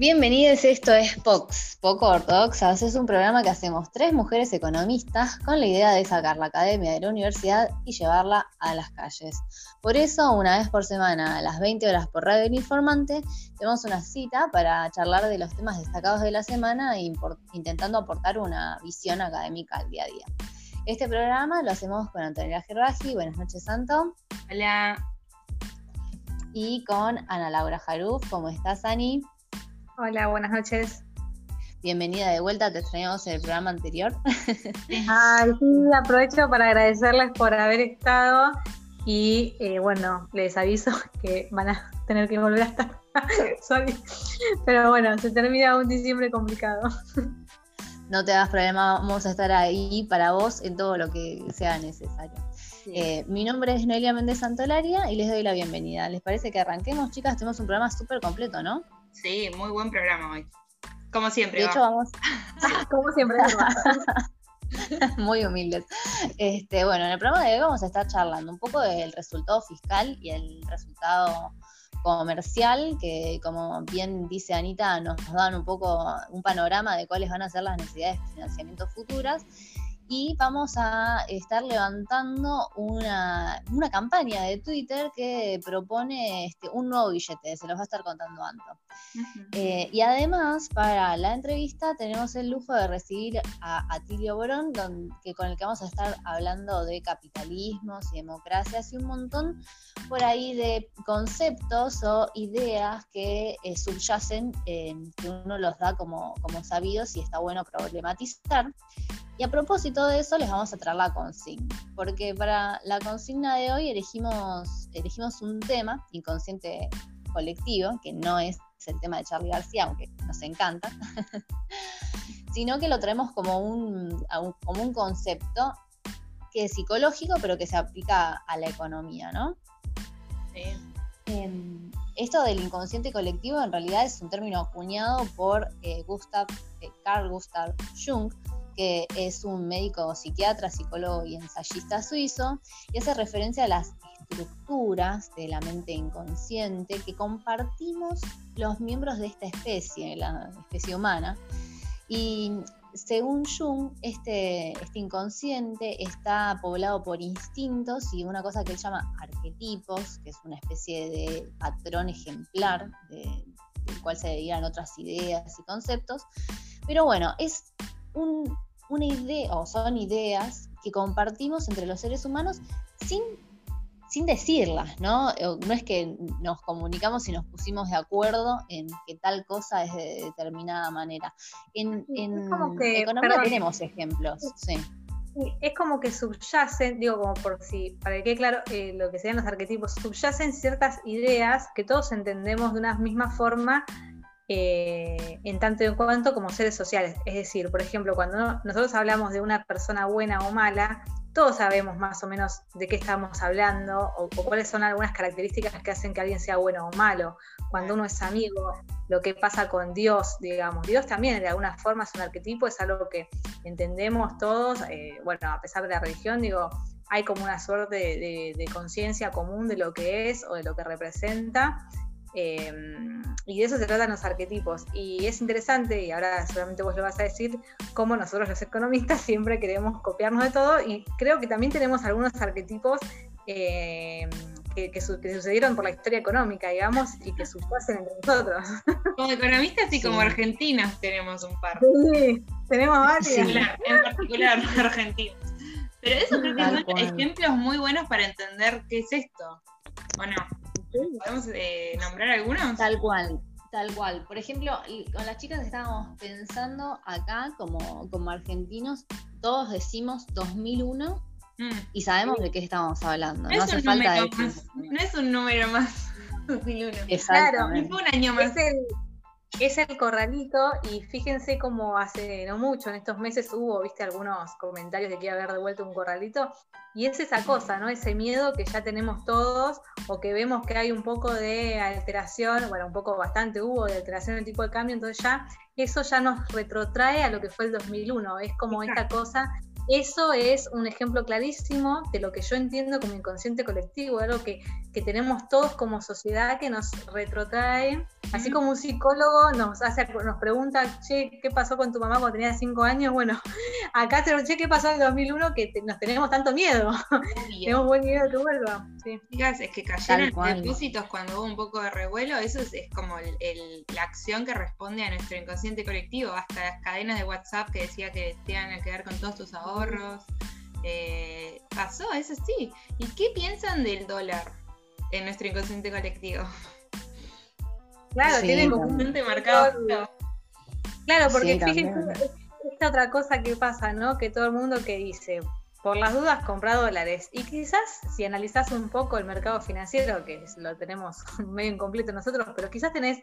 Bienvenidos, esto es POX, Poco Ortodoxas. Es un programa que hacemos tres mujeres economistas con la idea de sacar la academia de la universidad y llevarla a las calles. Por eso, una vez por semana, a las 20 horas por Radio Informante, tenemos una cita para charlar de los temas destacados de la semana e intentando aportar una visión académica al día a día. Este programa lo hacemos con Antonella Gerbaji. Buenas noches, Santo. Hola. Y con Ana Laura Jaruf. ¿Cómo estás, Ani? Hola, buenas noches. Bienvenida de vuelta, te extrañamos en el programa anterior. Ay, sí, aprovecho para agradecerles por haber estado y eh, bueno, les aviso que van a tener que volver a estar. Sorry. Pero bueno, se termina un diciembre complicado. No te hagas problema, vamos a estar ahí para vos en todo lo que sea necesario. Eh, mi nombre es Noelia Méndez Santolaria y les doy la bienvenida. ¿Les parece que arranquemos, chicas? Tenemos un programa súper completo, ¿no? Sí, muy buen programa hoy. Como siempre. De hecho, vamos. Como siempre. muy humildes. Este, bueno, en el programa de hoy vamos a estar charlando un poco del resultado fiscal y el resultado comercial, que como bien dice Anita, nos dan un poco un panorama de cuáles van a ser las necesidades de financiamiento futuras y vamos a estar levantando una, campaña de Twitter que propone este, un nuevo billete, se los va a estar contando Anto. Eh, y además, para la entrevista tenemos el lujo de recibir a Atilio Borón, que, con el que vamos a estar hablando de capitalismos y democracias y un montón por ahí de conceptos o ideas que eh, subyacen, que uno los da como, como sabidos y está bueno problematizar. Y a propósito de eso, les vamos a traer la consigna, porque para la consigna de hoy elegimos, elegimos un tema, inconsciente colectivo, que no es el tema de Charlie García, aunque nos encanta, sino que lo traemos como un, como un concepto que es psicológico, pero que se aplica a la economía, ¿no? Em, esto del inconsciente colectivo en realidad es un término acuñado por eh, Gustav, eh, Carl Gustav Jung, que es un médico psiquiatra, psicólogo y ensayista suizo, y hace referencia a las estructuras de la mente inconsciente que compartimos los miembros de esta especie, la especie humana. Y según Jung, este, este inconsciente está poblado por instintos y una cosa que él llama arquetipos, que es una especie de patrón ejemplar del cual se derivan otras ideas y conceptos. Pero bueno, es un, una idea, o son ideas que compartimos entre los seres humanos sin, sin decirlas, ¿no? No es que nos comunicamos y nos pusimos de acuerdo en que tal cosa es de determinada manera. En, economía tenemos ejemplos, sí. Es como que subyacen, digo, como por si, para que quede claro eh, lo que sean los arquetipos, subyacen ciertas ideas que todos entendemos de una misma forma eh, en tanto en cuanto como seres sociales. Es decir, por ejemplo, cuando nosotros hablamos de una persona buena o mala, todos sabemos más o menos de qué estamos hablando o, cuáles son algunas características que hacen que alguien sea bueno o malo. Cuando uno es amigo, lo que pasa con Dios, digamos. Dios también de alguna forma es un arquetipo, es algo que entendemos todos. Eh, bueno, a pesar de la religión, digo, hay como una suerte de conciencia común de lo que es o de lo que representa. Em, y de eso se tratan los arquetipos. Y es interesante, y ahora seguramente vos lo vas a decir, cómo nosotros los economistas siempre queremos copiarnos de todo y creo que también tenemos algunos arquetipos em, que, sucedieron por la historia económica, digamos, y que subyasen entre nosotros. Como economistas y como argentinas tenemos un par. Sí, tenemos varios. en particular argentinos. Pero eso creo que son ejemplos muy buenos para entender qué es esto, ¿o no? ¿Podemos eh, nombrar algunos? Tal cual, tal cual. Por ejemplo, con las chicas estábamos pensando acá como, como argentinos, todos decimos 2001 mm. y sabemos de qué estamos hablando. No, hace falta decir. No es un número más. 2001. Claro, un año más es el corralito y fíjense cómo hace no mucho, en estos meses hubo, viste, algunos comentarios de que iba a haber devuelto un corralito y es esa cosa, ¿no? Ese miedo que ya tenemos todos o que vemos que hay un poco de alteración, bueno, un poco bastante hubo de alteración en el tipo de cambio, entonces ya eso ya nos retrotrae a lo que fue el 2001, es como esta cosa eso es un ejemplo clarísimo de lo que yo entiendo como inconsciente colectivo, algo que, que tenemos todos como sociedad que nos retrotrae Así como un psicólogo nos hace, nos pregunta, che, ¿qué pasó con tu mamá cuando tenía cinco años? Bueno, acá te che, ¿qué pasó en el 2001 que nos tenemos tanto miedo? tenemos buen miedo de que vuelva. Sí. es que cayeron depósitos cuando hubo un poco de revuelo, eso es, como la acción que responde a nuestro inconsciente colectivo, hasta las cadenas de WhatsApp que decía que te iban a quedar con todos tus ahorros. Eh, pasó, eso sí. ¿Y qué piensan del dólar en nuestro inconsciente colectivo? Claro, tiene como un marcado. Claro, porque fíjense, esta otra cosa que pasa, ¿no? Que todo el mundo que dice, por las dudas compra dólares. Y quizás si analizás un poco el mercado financiero, que lo tenemos medio incompleto nosotros, pero quizás tenés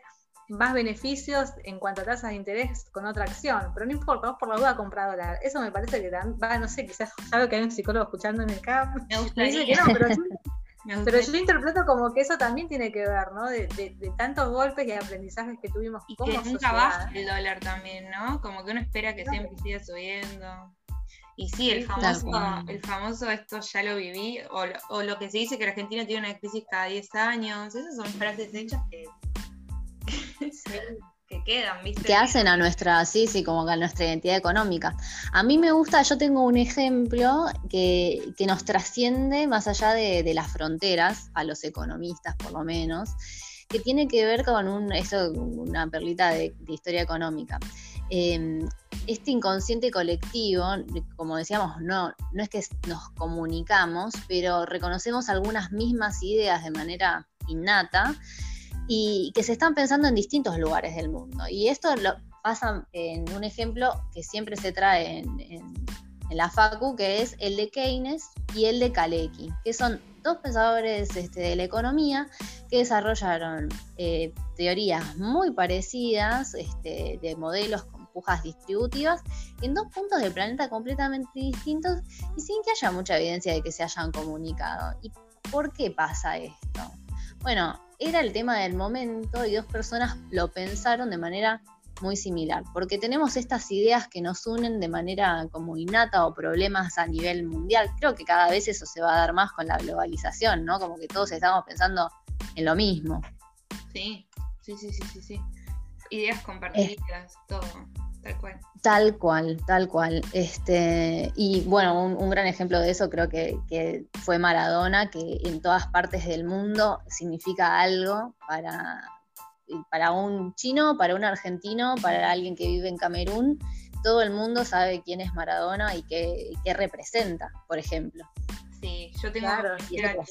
más beneficios en cuanto a tasas de interés con otra acción, pero no importa, vos por la duda compra dólar. Eso me parece que va, no sé, quizás sabe que hay un psicólogo escuchando en el CAP. Me gustaría. Dice que no, pero pero yo interpreto como que eso también tiene que ver, ¿no? De, tantos golpes y aprendizajes que tuvimos. Y que nunca baja el dólar también, ¿no? Como que uno espera que siempre siga subiendo. Y sí, el famoso, el famoso esto ya lo viví, o lo, que se dice que la Argentina tiene una crisis cada 10 años, esas son frases hechas que... que. Que hacen a nuestra, sí, sí, como que a nuestra identidad económica. A mí me gusta, yo tengo un ejemplo que, nos trasciende más allá de, las fronteras, a los economistas por lo menos, que tiene que ver con un, eso, una perlita de, historia económica. Em, este inconsciente colectivo, como decíamos, no, no es que nos comunicamos, pero reconocemos algunas mismas ideas de manera innata y que se están pensando en distintos lugares del mundo. Y esto lo pasa en un ejemplo que siempre se trae en, la FACU, que es el de Keynes y el de Kalecki, que son dos pensadores este, de la economía que desarrollaron eh, teorías muy parecidas este, de modelos con pujas distributivas en dos puntos del planeta completamente distintos y sin que haya mucha evidencia de que se hayan comunicado. ¿Y por qué pasa esto? Bueno, era el tema del momento y dos personas lo pensaron de manera muy similar, porque tenemos estas ideas que nos unen de manera como innata o problemas a nivel mundial. Creo que cada vez eso se va a dar más con la globalización, ¿no? Como que todos estamos pensando en lo mismo. Sí, sí, sí, sí, sí, sí. Ideas compartidas, todo. Tal cual. Tal cual, tal cual. Este, y bueno, un, gran ejemplo de eso creo que, fue Maradona, que en todas partes del mundo significa algo para, para un chino, para un argentino, para alguien que vive en Camerún. Todo el mundo sabe quién es Maradona y qué, representa, por ejemplo. Sí, yo tengo China,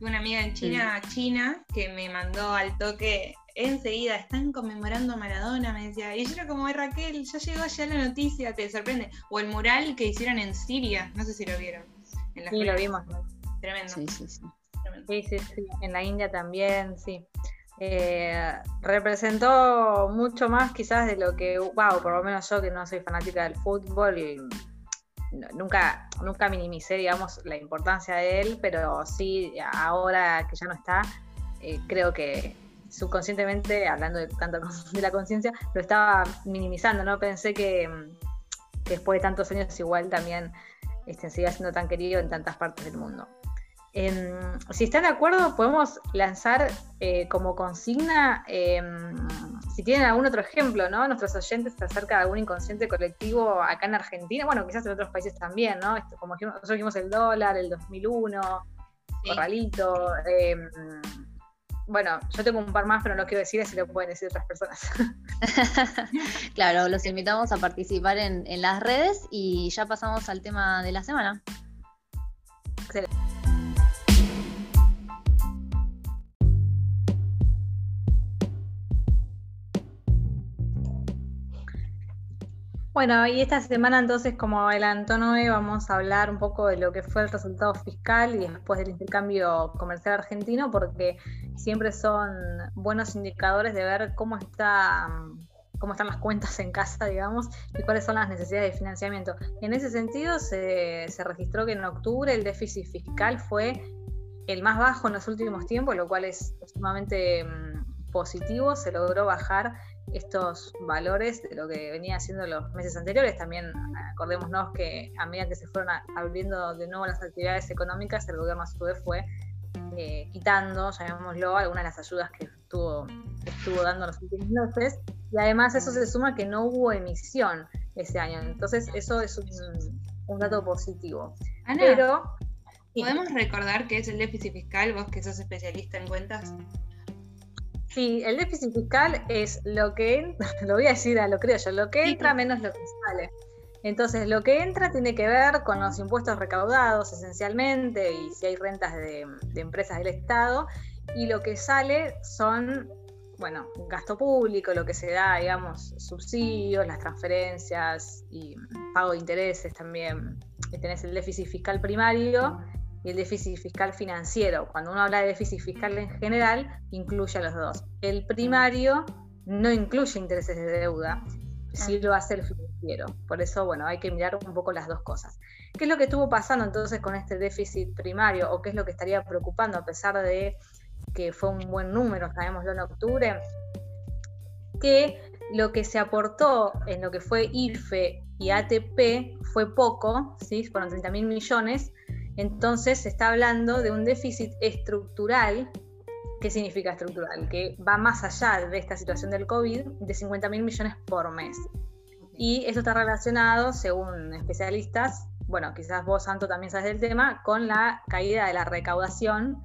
una amiga en China, China, que me mandó al toque enseguida están conmemorando a Maradona, me decía. Y yo era como, Raquel, ya llegó ya la noticia, te sorprende. O el mural que hicieron en Siria, no sé si lo vieron. En sí, lo vimos. Tremendo. Sí, sí, sí. Sí, sí, sí. En la India también, sí. Eh, representó mucho más quizás de lo que, wow, por lo menos yo que no soy fanática del fútbol, y nunca, nunca minimicé, digamos, la importancia de él, pero sí, ahora que ya no está, eh, creo que subconscientemente, hablando de, tanto de la conciencia, lo estaba minimizando, ¿no? Pensé que, después de tantos años igual también este, siga siendo tan querido en tantas partes del mundo. Em, si están de acuerdo, podemos lanzar eh, como consigna, em, si tienen algún otro ejemplo, ¿no? Nuestros oyentes acerca de algún inconsciente colectivo acá en Argentina, bueno, quizás en otros países también, ¿no? como nosotros dijimos el dólar, el 2001, Corralito, em, bueno, yo tengo un par más, pero no quiero decir si lo pueden decir otras personas. claro, los invitamos a participar en, en las redes y ya pasamos al tema de la semana. Excelente. Bueno, y esta semana entonces, como adelantó Noé, vamos a hablar un poco de lo que fue el resultado fiscal y después del intercambio comercial argentino, porque siempre son buenos indicadores de ver cómo está cómo están las cuentas en casa, digamos, y cuáles son las necesidades de financiamiento. En ese sentido, se, se registró que en octubre el déficit fiscal fue el más bajo en los últimos tiempos, lo cual es sumamente mm, positivo, se logró bajar estos valores de lo que venía haciendo los meses anteriores. También acordémonos que a medida que se fueron abriendo de nuevo las actividades económicas, el gobierno a su vez fue eh, quitando, llamémoslo, algunas de las ayudas que, estuvo, estuvo dando los últimos meses. Y además eso se suma que no hubo emisión ese año. Entonces eso es un, dato positivo. Pero ¿podemos recordar qué es el déficit fiscal, vos que sos especialista en cuentas? Sí, el déficit fiscal es lo que, lo voy a decir a lo creo yo, lo que entra menos lo que sale. Entonces, lo que entra tiene que ver con los impuestos recaudados esencialmente y si hay rentas de, empresas del Estado. Y lo que sale son, bueno, gasto público, lo que se da, digamos, subsidios, las transferencias y pago de intereses también. Y tenés el déficit fiscal primario y el déficit fiscal financiero. Cuando uno habla de déficit fiscal en general, incluye a los dos. El primario no incluye intereses de deuda, sí lo hace el financiero. Por eso, bueno, hay que mirar un poco las dos cosas. ¿Qué es lo que estuvo pasando entonces con este déficit primario o qué es lo que estaría preocupando a pesar de que fue un buen número, sabemoslo en octubre? Que lo que se aportó en lo que fue IFE y ATP fue poco, ¿sí? fueron 30 mil millones, entonces se está hablando de un déficit estructural. ¿Qué significa estructural? Que va más allá de esta situación del COVID de 50 mil millones por mes. Y eso está relacionado, según especialistas, bueno, quizás vos, Santo, también sabes del tema, con la caída de la recaudación.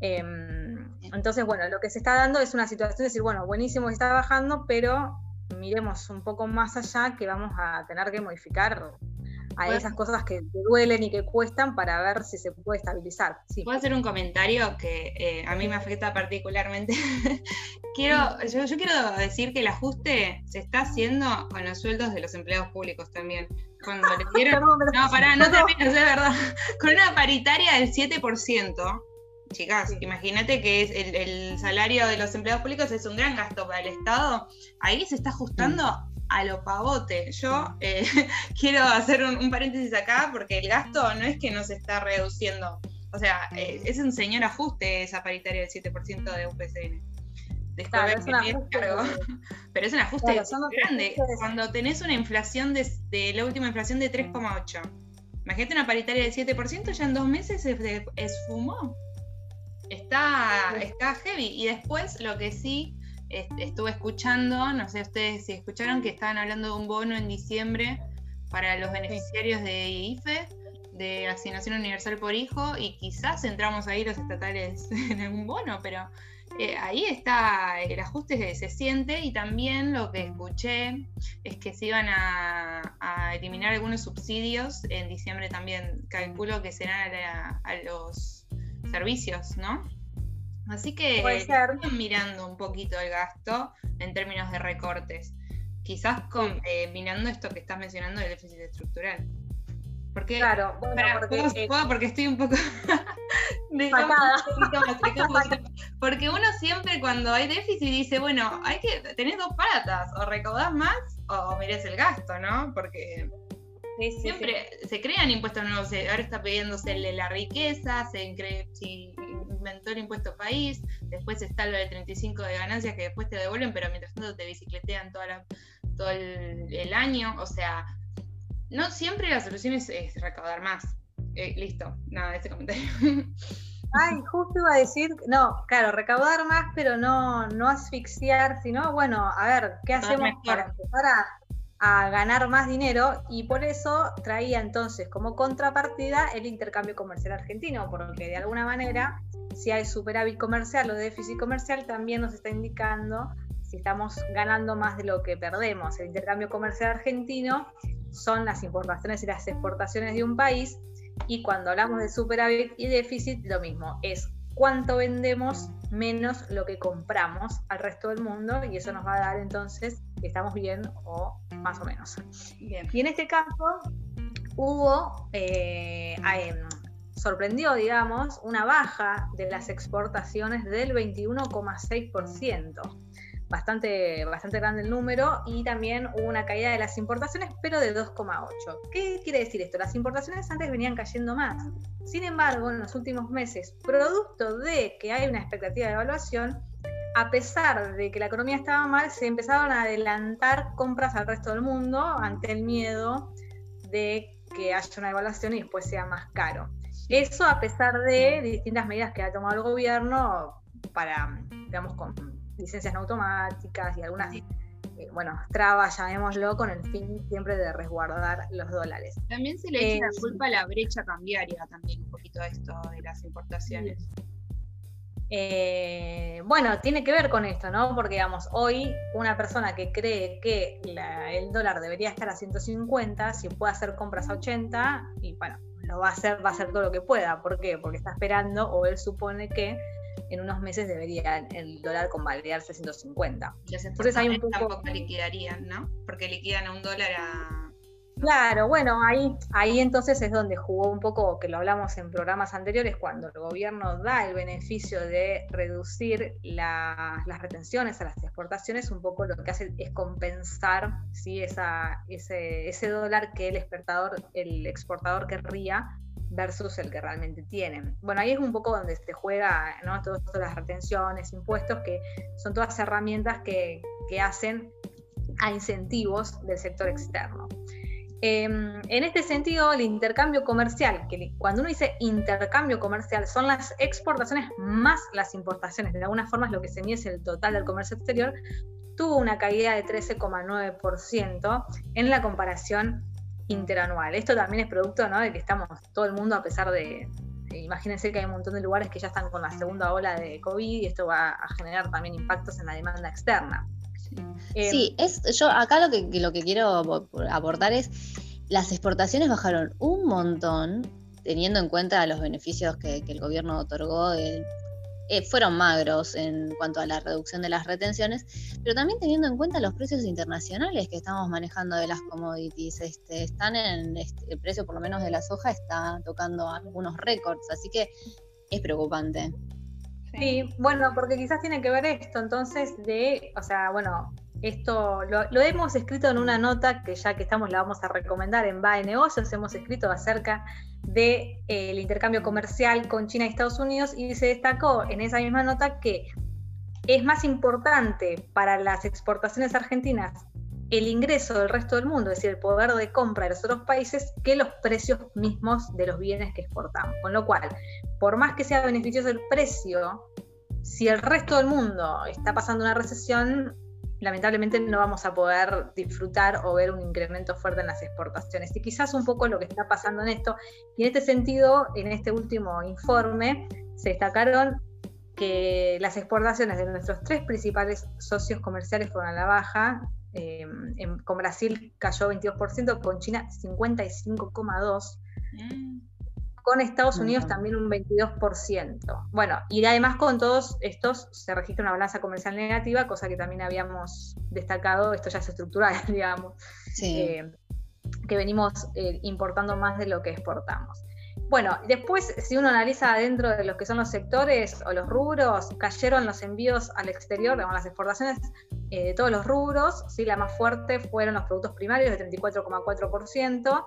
Em, entonces, bueno, lo que se está dando es una situación de decir, bueno, buenísimo que está bajando, pero miremos un poco más allá que vamos a tener que modificar a esas cosas que te duelen y que cuestan para ver si se puede estabilizar. Sí. ¿Puedo hacer un comentario que eh, a mí me afecta particularmente? quiero, yo, quiero decir que el ajuste se está haciendo con los sueldos de los empleados públicos también. Cuando les dieron... no, pará, no termines, es verdad. Con una paritaria del 7%. Chicas, imagínate que es el, salario de los empleados públicos es un gran gasto para el Estado. Ahí se está ajustando a lo pavote. Yo eh, quiero hacer un, paréntesis acá porque el gasto no es que no se está reduciendo. O sea, eh, es un señor ajuste esa paritaria del 7% de UPCN. Después es cargo. Pero es un ajuste grande. Cuando tenés una inflación de, la última inflación de 3,8. Imagínate una paritaria del 7%, ya en dos meses se esfumó. Está, está heavy. Y después lo que sí estuve escuchando, no sé ustedes si escucharon que estaban hablando de un bono en diciembre para los beneficiarios de IFE, de Asignación Universal por Hijo, y quizás entramos ahí los estatales en algún bono, pero eh, ahí está el ajuste se siente y también lo que escuché es que se iban a, eliminar algunos subsidios en diciembre también, calculo que serán a los servicios, ¿no? Así que están mirando un poquito el gasto en términos de recortes. Quizás combinando eh, esto que estás mencionando del déficit estructural. Porque, claro, porque, porque estoy un poco porque uno siempre cuando hay déficit dice, bueno, hay que tenés dos patas, o recaudás más o mirás el gasto, ¿no? Porque siempre se crean impuestos nuevos, ahora está pidiéndose la riqueza, se incre inventó el impuesto país, después está lo del 35 de ganancias que después te devuelven, pero mientras tanto te bicicletean toda todo el, año. O sea, no siempre la solución es, recaudar más. Eh, listo, nada, de ese comentario. Ay, justo iba a decir, no, claro, recaudar más, pero no, no asfixiar, sino, bueno, a ver, ¿qué hacemos para empezar a a ganar más dinero y por eso traía entonces como contrapartida el intercambio comercial argentino, porque de alguna manera si hay superávit comercial o déficit comercial también nos está indicando si estamos ganando más de lo que perdemos. El intercambio comercial argentino son las importaciones y las exportaciones de un país y cuando hablamos de superávit y déficit lo mismo, es cuánto vendemos menos lo que compramos al resto del mundo y eso nos va a dar entonces que estamos bien o más o menos. Y en este caso hubo, eh, em, sorprendió, digamos, una baja de las exportaciones del 21,6% bastante, bastante grande el número y también hubo una caída de las importaciones, pero de 2,8. ¿Qué quiere decir esto? Las importaciones antes venían cayendo más. Sin embargo, en los últimos meses, producto de que hay una expectativa de evaluación, a pesar de que la economía estaba mal, se empezaron a adelantar compras al resto del mundo ante el miedo de que haya una evaluación y después sea más caro. Eso a pesar de distintas medidas que ha tomado el gobierno para, digamos, con licencias no automáticas y algunas eh, bueno, trabas, llamémoslo, con el fin siempre de resguardar los dólares. También se le echa la culpa a la brecha cambiaria, también un poquito esto de las importaciones. Eh, bueno, tiene que ver con esto, ¿no? Porque, digamos, hoy una persona que cree que el dólar debería estar a 150, si puede hacer compras a 80, y bueno, lo va a hacer, va a hacer todo lo que pueda. ¿Por qué? Porque está esperando o él supone que en unos meses debería el dólar convalidarse a 150. Entonces hay un poco... tampoco liquidarían, ¿no? Porque liquidan a un dólar a... Claro, bueno, ahí, ahí entonces es donde jugó un poco, que lo hablamos en programas anteriores, cuando el gobierno da el beneficio de reducir las retenciones a las exportaciones, un poco lo que hace es compensar ¿sí? Esa, ese, ese dólar que el exportador, el exportador querría versus el que realmente tienen. Bueno, ahí es un poco donde se juega, ¿no? Todas las retenciones, impuestos, que son todas herramientas que, hacen a incentivos del sector externo. Em, en este sentido, el intercambio comercial, que cuando uno dice intercambio comercial, son las exportaciones más las importaciones, de alguna forma es lo que se mide el total del comercio exterior, tuvo una caída de 13,9% en la comparación interanual. Esto también es producto ¿no? de que estamos todo el mundo, a pesar de, imagínense que hay un montón de lugares que ya están con la segunda ola de COVID y esto va a generar también impactos en la demanda externa. Sí, eh, es, yo acá lo que, lo que quiero aportar es, las exportaciones bajaron un montón teniendo en cuenta los beneficios que, que el gobierno otorgó del eh, fueron magros en cuanto a la reducción de las retenciones, pero también teniendo en cuenta los precios internacionales que estamos manejando de las commodities, este, están en este, el precio por lo menos de la soja está tocando algunos récords, así que es preocupante. Sí, bueno, porque quizás tiene que ver esto, entonces, de, o sea, bueno, esto lo, hemos escrito en una nota que ya que estamos la vamos a recomendar en Va Negocios, hemos escrito acerca del de, eh, intercambio comercial con China y Estados Unidos y se destacó en esa misma nota que es más importante para las exportaciones argentinas el ingreso del resto del mundo, es decir, el poder de compra de los otros países, que los precios mismos de los bienes que exportamos. Con lo cual, por más que sea beneficioso el precio, si el resto del mundo está pasando una recesión, lamentablemente no vamos a poder disfrutar o ver un incremento fuerte en las exportaciones. Y quizás un poco lo que está pasando en esto. Y en este sentido, en este último informe, se destacaron que las exportaciones de nuestros tres principales socios comerciales fueron a la baja. Eh, con Brasil cayó 22%, con China 55,2% con Estados Unidos también un 22%. Bueno, y además con todos estos se registra una balanza comercial negativa, cosa que también habíamos destacado, esto ya es estructural, digamos, eh, que venimos eh, importando más de lo que exportamos. Bueno, después, si uno analiza dentro de los que son los sectores o los rubros, cayeron los envíos al exterior, digamos, las exportaciones eh, de todos los rubros, ¿sí? la más fuerte fueron los productos primarios de 34,4%,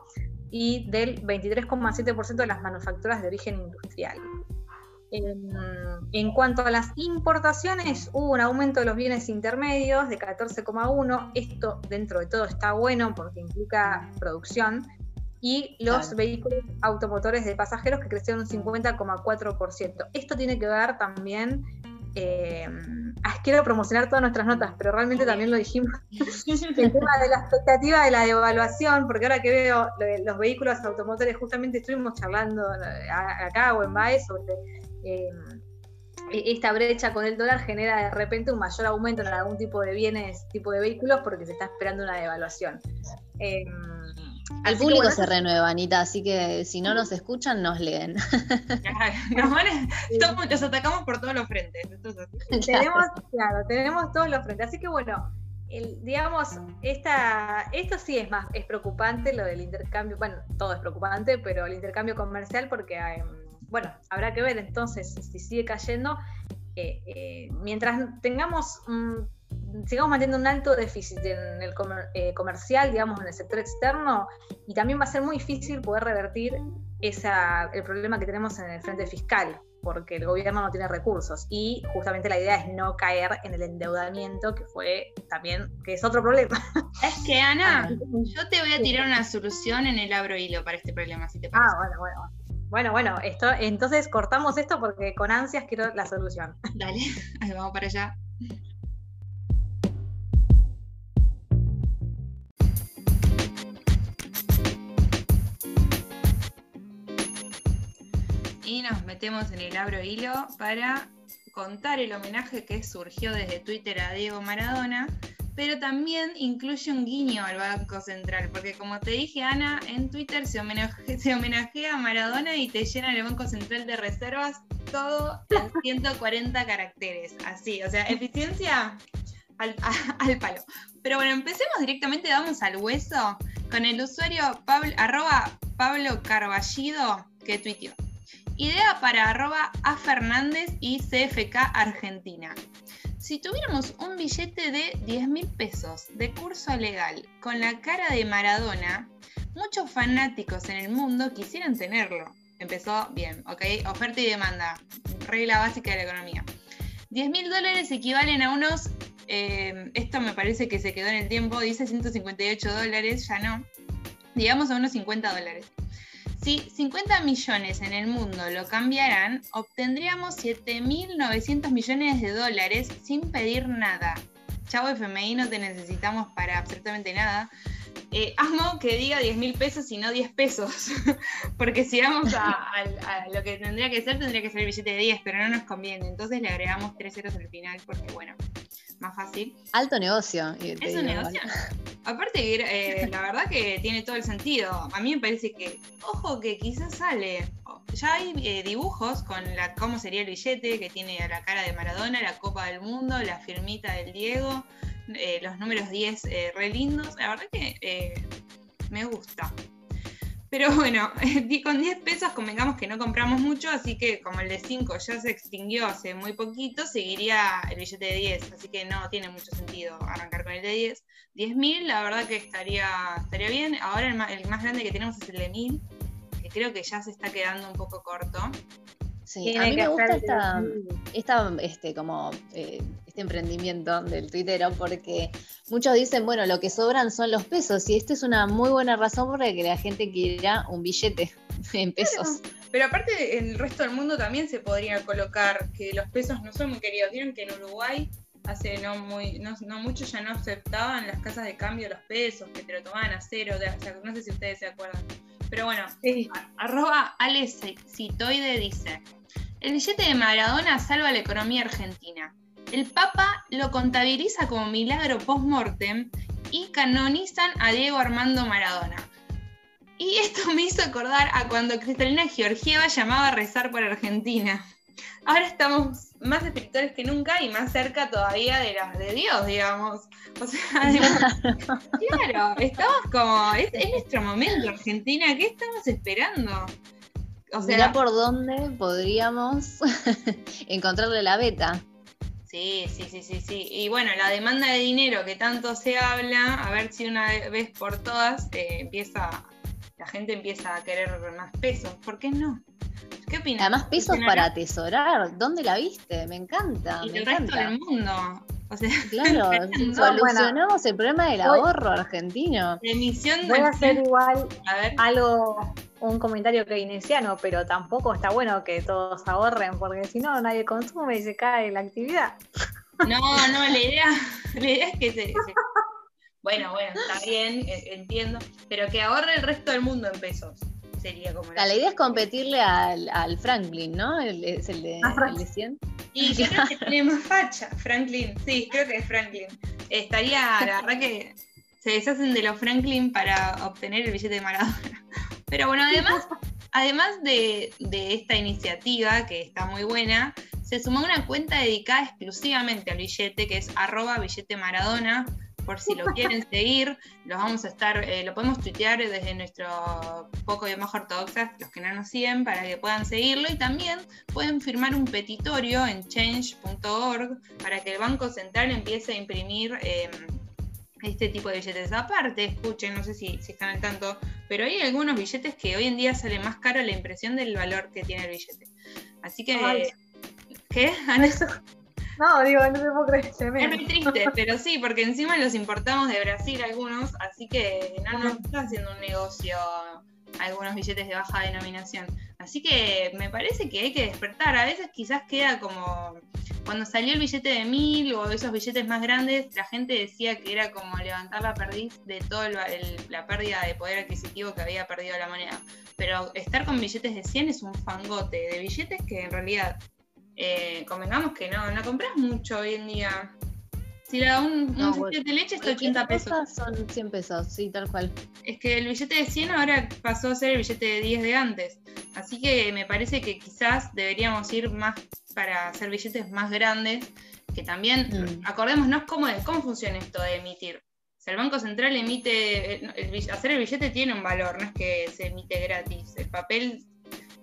y del 23,7% de las manufacturas de origen industrial. En, cuanto a las importaciones, hubo un aumento de los bienes intermedios de 14,1%. Esto dentro de todo está bueno porque implica producción. Y los vehículos automotores de pasajeros que crecieron un 50,4%. Esto tiene que ver también eh, quiero promocionar todas nuestras notas, pero realmente también lo dijimos, el tema de la expectativa de la devaluación, porque ahora que veo los vehículos automotores, justamente estuvimos charlando eh, acá o en BAE sobre eh, e-, esta brecha con el dólar genera de repente un mayor aumento en algún tipo de bienes, tipo de vehículos, porque se está esperando una devaluación. El público se renueva, Anita, así que si no nos escuchan, nos leen. nos, atacamos por todos los frentes. tenemos, claro, tenemos todos los frentes. Así que bueno, digamos, esta, esto sí es más, es preocupante lo del intercambio, bueno, todo es preocupante, pero el intercambio comercial porque, em, bueno, habrá que ver entonces si sigue cayendo. Eh, eh, mientras tengamos sigamos manteniendo un alto déficit en el eh, comercial, digamos, en el sector externo, y también va a ser muy difícil poder revertir esa, el problema que tenemos en el frente fiscal, porque el gobierno no tiene recursos. Y justamente la idea es no caer en el endeudamiento, que fue también, que es otro problema. Es que, Ana, ah. yo te voy a tirar una solución en el abro hilo para este problema, si te parece. Ah, bueno, bueno. Bueno, bueno, esto, entonces cortamos esto porque con ansias quiero la solución. Dale, vamos para allá. Metemos en el abro hilo para contar el homenaje que surgió desde Twitter a Diego Maradona, pero también incluye un guiño al Banco Central, porque como te dije, Ana, en Twitter se, se homenajea a Maradona y te llena el Banco Central de reservas todo en 140 caracteres, así, o sea, eficiencia al, palo. Pero bueno, empecemos directamente, vamos al hueso, con el usuario Pablo, arroba Pablo Carballido que tuiteó. Idea para arroba a Fernández y CFK Argentina. Si tuviéramos un billete de 10 mil pesos de curso legal con la cara de Maradona, muchos fanáticos en el mundo quisieran tenerlo. Empezó bien, ok, oferta y demanda, regla básica de la economía. 10 mil dólares equivalen a unos, eh, esto me parece que se quedó en el tiempo, dice 158 dólares, ya no, digamos a unos 50 dólares. Si 50 millones en el mundo lo cambiaran, obtendríamos 7.900 millones de dólares sin pedir nada. Chavo FMI, no te necesitamos para absolutamente nada. Eh, amo que diga 10 mil pesos y no 10 pesos, porque si vamos a, lo que tendría que ser, tendría que ser el billete de 10, pero no nos conviene. Entonces le agregamos 3 ceros al final, porque bueno, más fácil. Alto negocio. Es un negocio. Aparte, eh, la verdad que tiene todo el sentido. A mí me parece que, ojo, que quizás sale. Ya hay eh, dibujos con la cómo sería el billete, que tiene la cara de Maradona, la Copa del Mundo, la firmita del Diego, eh, los números 10 re lindos. La verdad que me gusta. Pero bueno, con 10 pesos convengamos que no compramos mucho, así que como el de 5 ya se extinguió hace muy poquito, seguiría el billete de 10, así que no tiene mucho sentido arrancar con el de 10. 10.000 la verdad que estaría, estaría bien, ahora el más, el más grande que tenemos es el de 1.000, que creo que ya se está quedando un poco corto. Sí, a mí me gusta esta, esta, este, como, eh, este emprendimiento del tuitero porque muchos dicen, bueno, lo que sobran son los pesos y esta es una muy buena razón por la que la gente quiera un billete en pesos. Pero aparte en el resto del mundo también se podría colocar que los pesos no son muy queridos. Vieron que en Uruguay hace no muy no, mucho ya no aceptaban las casas de cambio los pesos, que te lo tomaban a cero, no sé si ustedes se acuerdan. Pero bueno, arroba Alex Citoide dice, el billete de Maradona salva la economía argentina. El Papa lo contabiliza como milagro post-mortem y canonizan a Diego Armando Maradona. Y esto me hizo acordar a cuando Cristalina Georgieva llamaba a rezar por Argentina. Ahora estamos más espirituales que nunca y más cerca todavía de las de Dios, digamos. O sea, claro, estamos como, es, es, nuestro momento, Argentina, ¿qué estamos esperando? O sea, por dónde podríamos encontrarle la beta. Sí, sí, sí, sí, sí. Y bueno, la demanda de dinero que tanto se habla, a ver si una vez por todas eh, empieza, la gente empieza a querer más pesos. ¿Por qué no? ¿Qué opinas? Además, pesos para atesorar. ¿Dónde la viste? Me encanta. Y me el resto del mundo. O sea, claro, solucionamos el problema del ahorro argentino. Emisión Voy a hacer igual algo, un comentario keynesiano, pero tampoco está bueno que todos ahorren, porque si no nadie consume y se cae la actividad. No, no, la idea, la idea es que se, Bueno, bueno, está bien, e, entiendo, pero que ahorre el resto del mundo en pesos. Sería como la, idea es competirle al, Franklin, ¿no? es el de, el de 100. Y yo creo que tiene más facha, Franklin. Sí, creo que es Franklin. Estaría, la verdad que se deshacen de los Franklin para obtener el billete de Maradona. Pero bueno, además, además de, de esta iniciativa, que está muy buena, se sumó una cuenta dedicada exclusivamente al billete, que es arroba billete Maradona, por si lo quieren seguir, lo vamos a estar, eh, lo podemos tuitear desde nuestro poco de más ortodoxas, los que no nos siguen, para que puedan seguirlo y también pueden firmar un petitorio en change.org para que el Banco Central empiece a imprimir em, este tipo de billetes. Aparte, escuchen, no sé si, si, están al tanto, pero hay algunos billetes que hoy en día sale más caro la impresión del valor que tiene el billete. Así que... ¿Qué? No, digo, no se puedo creer. Es muy triste, pero sí, porque encima los importamos de Brasil algunos, así que no, no está haciendo un negocio algunos billetes de baja denominación. Así que me parece que hay que despertar. A veces quizás queda como cuando salió el billete de mil o esos billetes más grandes, la gente decía que era como levantar la perdiz de toda la pérdida de poder adquisitivo que había perdido la moneda. Pero estar con billetes de 100 es un fangote de billetes que en realidad, eh, convengamos que no, no compras mucho hoy en día. Si da un, billete de leche está 80 pesos. Son 100 pesos, sí, tal cual. Es que el billete de 100 ahora pasó a ser el billete de 10 de antes. Así que me parece que quizás deberíamos ir más para hacer billetes más grandes, que también, mm. acordémonos cómo, cómo funciona esto de emitir. Si el Banco Central emite, hacer el billete tiene un valor, no es que se emite gratis. El papel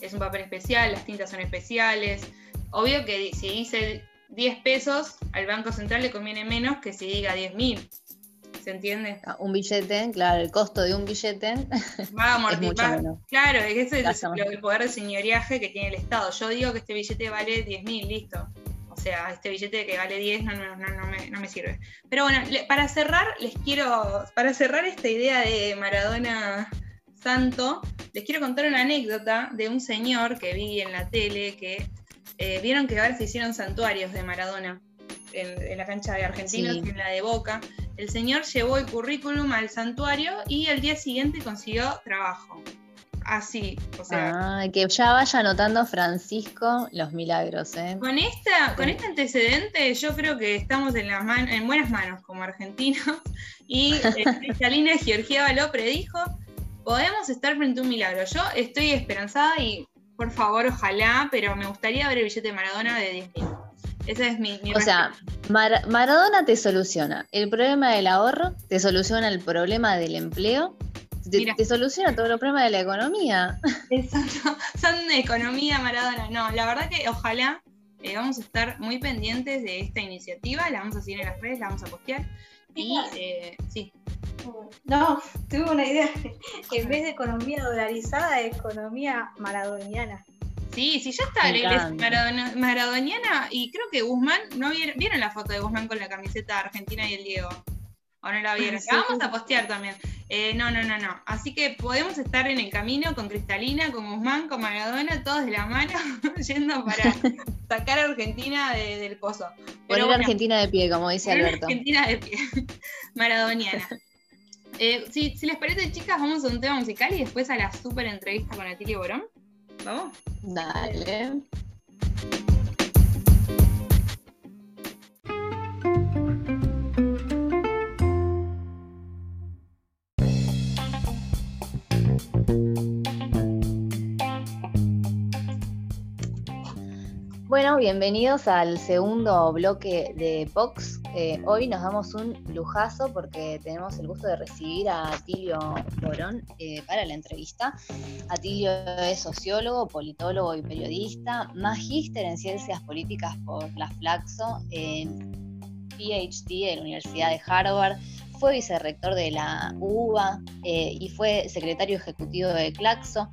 es un papel especial, las tintas son especiales. Obvio que si dice 10 pesos, al Banco Central le conviene menos que si diga 10 mil. ¿Se entiende? Ah, un billete, claro, el costo de un billete va a amortizar. Claro, ese es el, poder de señoriaje que tiene el Estado. Yo digo que este billete vale 10 mil, listo. O sea, este billete que vale 10 no, me, no me sirve. Pero bueno, para cerrar, les quiero, para cerrar esta idea de Maradona Santo, les quiero contar una anécdota de un señor que vi en la tele que eh, vieron que ahora se hicieron santuarios de Maradona en, la cancha de Argentinos y en la de Boca. El señor llevó el currículum al santuario y el día siguiente consiguió trabajo. Así, o sea. Ah, que ya vaya anotando Francisco los milagros, ¿eh? Con, esta, con este antecedente, yo creo que estamos en, las en buenas manos como argentinos. Y eh, Cristalina Georgieva lo predijo. Podemos estar frente a un milagro. Yo estoy esperanzada y por favor, ojalá, pero me gustaría ver el billete de Maradona de 10.000. Ese es mi, O sea, Maradona te soluciona el problema del ahorro, te soluciona el problema del empleo, te, soluciona todos los problemas de la economía. Exacto, son de economía Maradona. No, la verdad que ojalá eh, vamos a estar muy pendientes de esta iniciativa, la vamos a seguir en las redes, la vamos a postear. Y eh, sí. No, tuve una idea. En vez de economía dolarizada, economía maradoniana. Sí, sí, ya está. Es maradoniana y creo que Guzmán, ¿no vieron, la foto de Guzmán con la camiseta argentina y el Diego? ¿O no la vieron? La vamos a postear también. Eh, no, no, no, no. Así que podemos estar en el camino con Cristalina, con Guzmán, con Maradona, todos de la mano, yendo para sacar a Argentina del pozo. Poner Argentina de pie, como dice Alberto. Argentina de pie. Maradoniana. Eh, si, les parece, chicas, vamos a un tema musical y después a la super entrevista con Atilio Borón. ¿Vamos? Dale. Bueno, bienvenidos al segundo bloque de Vox. Eh, hoy nos damos un lujazo porque tenemos el gusto de recibir a Atilio Borón eh, para la entrevista. Atilio es sociólogo, politólogo y periodista, magíster en ciencias políticas por la Flaxo, PhD en la Universidad de Harvard, fue vicerrector de la UBA eh, y fue secretario ejecutivo de Claxo.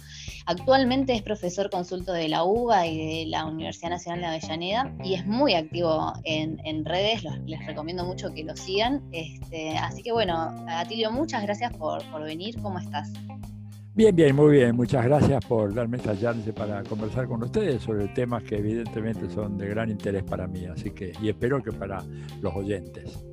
Actualmente es profesor consulto de la UBA y de la Universidad Nacional de Avellaneda y es muy activo en, redes, les recomiendo mucho que lo sigan. Este, así que bueno, Atilio, muchas gracias por, por venir, ¿cómo estás? Bien, bien, muy bien. Muchas gracias por darme esta chance para conversar con ustedes sobre temas que evidentemente son de gran interés para mí, así que y espero que para los oyentes.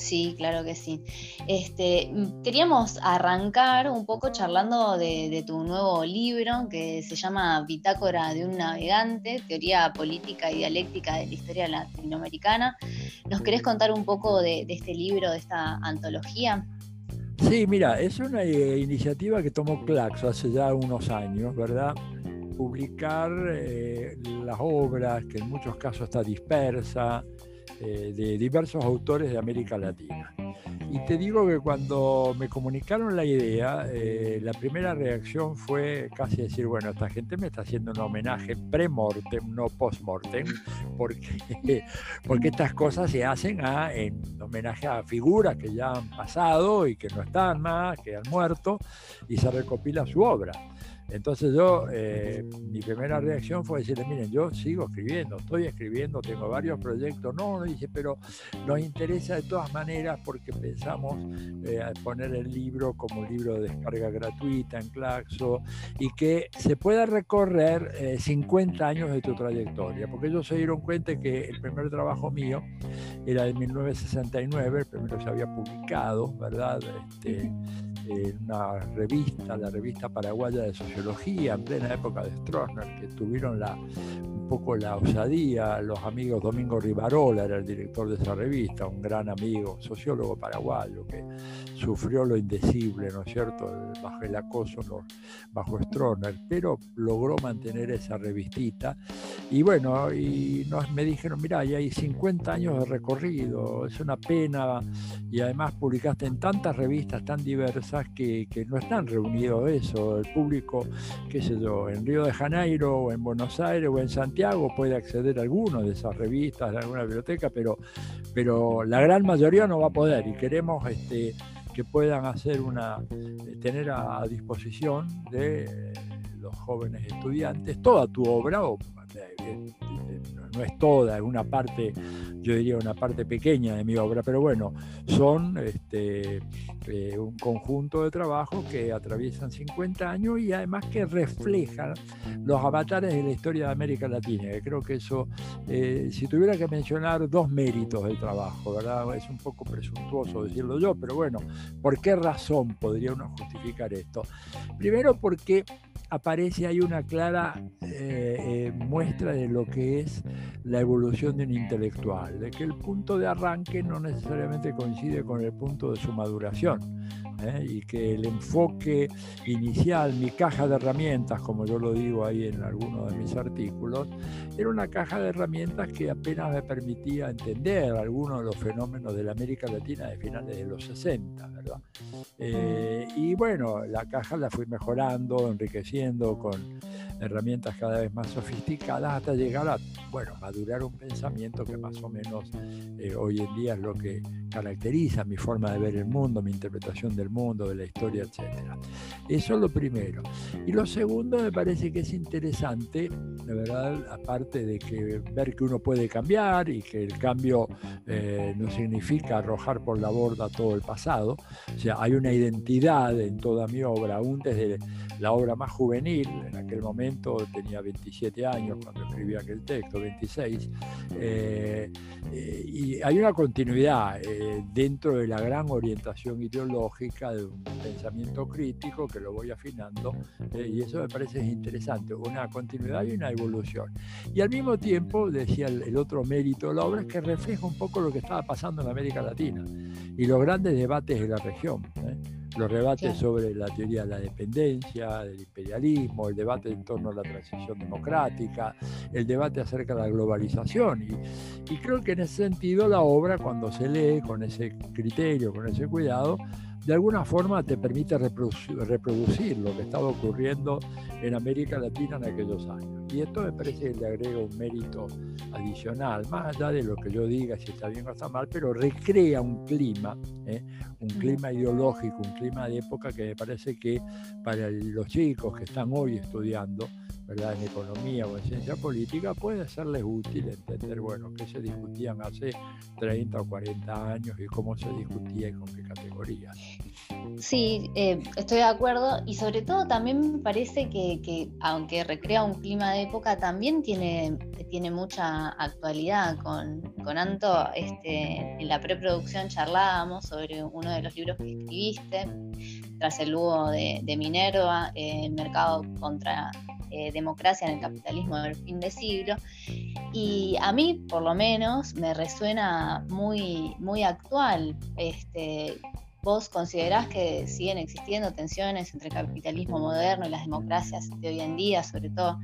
Sí, claro que sí. Este, mm, queríamos arrancar un poco charlando de, tu nuevo libro que se llama Bitácora de un navegante, teoría política y dialéctica de la historia latinoamericana. ¿Nos querés contar un poco de, este libro, de esta antología? Sí, mira, es una eh, iniciativa que tomó Claxo hace ya unos años, ¿verdad? Publicar eh, las obras, que en muchos casos está dispersa, eh, de diversos autores de América Latina. Y te digo que cuando me comunicaron la idea, eh, la primera reacción fue casi decir, bueno, esta gente me está haciendo un homenaje pre-mortem, no post-mortem, porque, porque estas cosas se hacen a, en homenaje a figuras que ya han pasado y que no están más, que han muerto, y se recopila su obra. Entonces yo, eh, mi primera reacción fue decirle, miren, yo sigo escribiendo, estoy escribiendo, tengo varios proyectos. No, dice, pero nos interesa de todas maneras porque pensamos eh, poner el libro como libro de descarga gratuita en Claxo y que se pueda recorrer 50 años de tu trayectoria, porque ellos se dieron cuenta que el primer trabajo mío era de 1969, el primero se había publicado, ¿verdad? Este, en una revista, la revista paraguaya de sociología, en plena época de Stroessner, que tuvieron la, poco la osadía, los amigos Domingo Rivarola era el director de esa revista, un gran amigo, sociólogo paraguayo, que sufrió lo indecible, ¿no es cierto?, bajo el acoso bajo Stroessner, pero logró mantener esa revistita. Y bueno, y nos, me dijeron, mira, ya hay 50 años de recorrido, es una pena, y además publicaste en tantas revistas tan diversas que, que no están reunidos eso, el público, qué sé yo, en Río de Janeiro o en Buenos Aires o en Santiago puede acceder a alguna de esas revistas, a alguna biblioteca, pero, pero la gran mayoría no va a poder y queremos este, que puedan hacer una, eh, tener a, disposición de los jóvenes estudiantes toda tu obra, o eh, no es toda, es una parte, yo diría una parte pequeña de mi obra, pero bueno, son este, eh, un conjunto de trabajos que atraviesan 50 años y además que reflejan los avatares de la historia de América Latina, que creo que eso, eh, si tuviera que mencionar dos méritos del trabajo, ¿verdad? Es un poco presuntuoso decirlo yo, pero bueno, ¿por qué razón podría uno justificar esto? Primero porque aparece ahí una clara eh, muestra de lo que es la evolución de un intelectual, de que el punto de arranque no necesariamente coincide con el punto de su maduración. ¿eh? y que el enfoque inicial, mi caja de herramientas, como yo lo digo ahí en algunos de mis artículos, era una caja de herramientas que apenas me permitía entender algunos de los fenómenos de la América Latina de finales de los 60, ¿verdad? Eh, y bueno, la caja la fui mejorando, enriqueciendo con herramientas cada vez más sofisticadas hasta llegar a, bueno, madurar un pensamiento que más o menos eh, hoy en día es lo que caracteriza mi forma de ver el mundo, mi interpretación del mundo, de la historia, etc. Eso es lo primero. Y lo segundo me parece que es interesante, de verdad, aparte de que ver que uno puede cambiar y que el cambio eh, no significa arrojar por la borda todo el pasado, o sea, hay una identidad en toda mi obra, aún desde la obra más juvenil, en aquel momento tenía 27 años cuando escribí aquel texto, 26, eh, eh, y hay una continuidad eh, dentro de la gran orientación ideológica de un pensamiento crítico que lo voy afinando, y eso me parece interesante, una continuidad y una evolución. Y al mismo tiempo, decía el, el otro mérito de la obra, es que refleja un poco lo que estaba pasando en América Latina y los grandes debates de la región los rebates sobre la teoría de la dependencia, del imperialismo, el debate en torno a la transición democrática, el debate acerca de la globalización. Y, y creo que en ese sentido la obra, cuando se lee con ese criterio, con ese cuidado, de alguna forma te permite reproducir, lo que estaba ocurriendo en América Latina en aquellos años. Y esto me parece que le agrega un mérito adicional, más allá de lo que yo diga si está bien o está mal, pero recrea un clima, ¿eh? un clima ideológico, un clima de época que me parece que para los chicos que están hoy estudiando, en economía o en ciencia política, puede serles útil entender, bueno, qué se discutían hace 30 o 40 años y cómo se discutía y con qué categorías. Sí, eh, estoy de acuerdo y sobre todo también me parece que, aunque recrea un clima de época, también tiene, tiene mucha actualidad. Con, con Anto, este, en la preproducción charlábamos sobre uno de los libros que escribiste, tras el Lugo de, Minerva, eh, el mercado contra eh, democracia en el capitalismo del fin de siglo. Y a mí, por lo menos, me resuena muy, muy actual. Este, ¿Vos considerás que siguen existiendo tensiones entre el capitalismo moderno y las democracias de hoy en día, sobre todo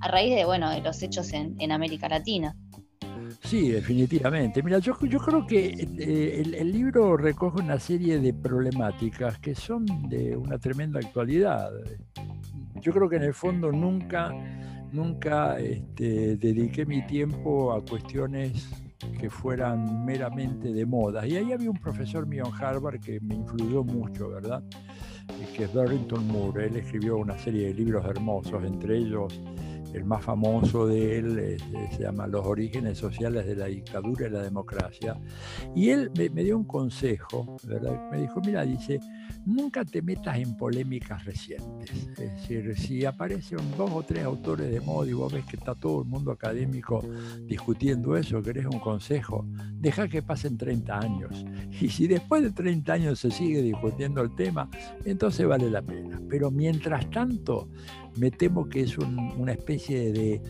a raíz de, bueno, de los hechos en, América Latina? Sí, definitivamente. Mira, yo, creo que eh, el, libro recoge una serie de problemáticas que son de una tremenda actualidad yo creo que en el fondo nunca, nunca este, dediqué mi tiempo a cuestiones que fueran meramente de moda. Y ahí había un profesor mío en Harvard que me influyó mucho, ¿verdad? que es Barrington Moore. Él escribió una serie de libros hermosos, entre ellos el más famoso de él eh, se llama Los orígenes sociales de la dictadura y la democracia. Y él me, dio un consejo, ¿verdad? Me dijo, mira, dice, nunca te metas en polémicas recientes. Es decir, si aparecen dos o tres autores de moda y vos ves que está todo el mundo académico discutiendo eso, querés un consejo, deja que pasen 30 años. Y si después de 30 años se sigue discutiendo el tema, entonces vale la pena. Pero mientras tanto, me temo que es una especie de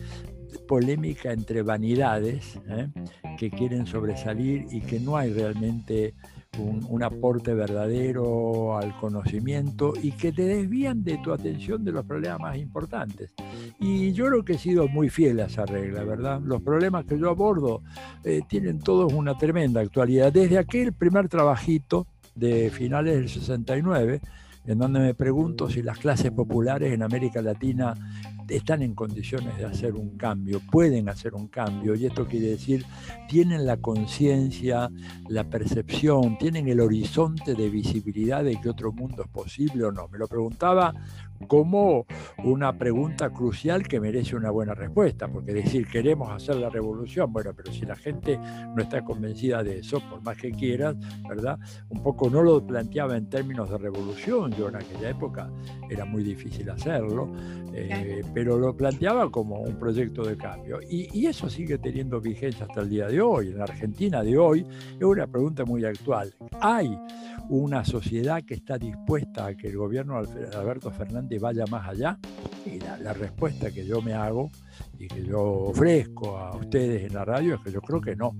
polémica entre vanidades ¿eh? que quieren sobresalir y que no hay realmente un, aporte verdadero al conocimiento y que te desvían de tu atención de los problemas más importantes. Y yo creo que he sido muy fiel a esa regla, ¿verdad? Los problemas que yo abordo eh, tienen todos una tremenda actualidad. Desde aquel primer trabajito de finales del 69, en donde me pregunto si las clases populares en América Latina están en condiciones de hacer un cambio, pueden hacer un cambio, y esto quiere decir, tienen la conciencia, la percepción, tienen el horizonte de visibilidad de que otro mundo es posible o no. Me lo preguntaba como una pregunta crucial que merece una buena respuesta, porque decir queremos hacer la revolución, bueno, pero si la gente no está convencida de eso, por más que quieras, ¿verdad? Un poco no lo planteaba en términos de revolución, yo en aquella época era muy difícil hacerlo, eh, pero lo planteaba como un proyecto de cambio. Y, y, eso sigue teniendo vigencia hasta el día de hoy. En la Argentina de hoy es una pregunta muy actual. ¿Hay una sociedad que está dispuesta a que el gobierno de Alberto Fernández vaya más allá? Y la, respuesta que yo me hago y que yo ofrezco a ustedes en la radio es que yo creo que no,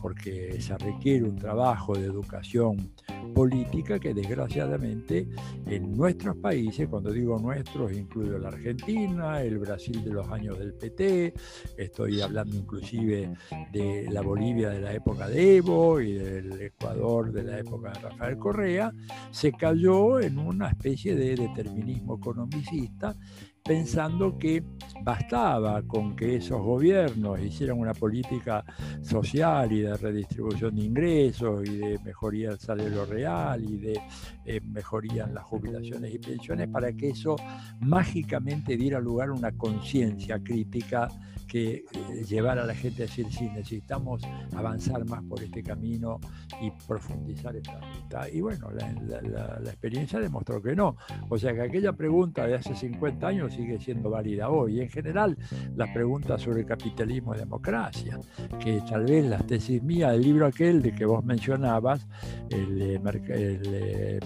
porque se requiere un trabajo de educación política que desgraciadamente en nuestros países, cuando digo nuestros, incluyo la Argentina, el Brasil de los años del PT, estoy hablando inclusive de la Bolivia de la época de Evo y del Ecuador de la época de Rafael Correa, se cayó en una especie de determinismo economicista pensando que bastaba con que esos gobiernos hicieran una política social y de redistribución de ingresos y de mejoría del salario real y de eh, mejoría en las jubilaciones y pensiones para que eso mágicamente diera lugar a una conciencia crítica que eh, llevar a la gente a decir, sí, necesitamos avanzar más por este camino y profundizar esta ruta. Y bueno, la, experiencia demostró que no. O sea que aquella pregunta de hace 50 años sigue siendo válida hoy. En general, las preguntas sobre capitalismo y democracia, que tal vez las tesis mías del libro aquel de que vos mencionabas, el, tras el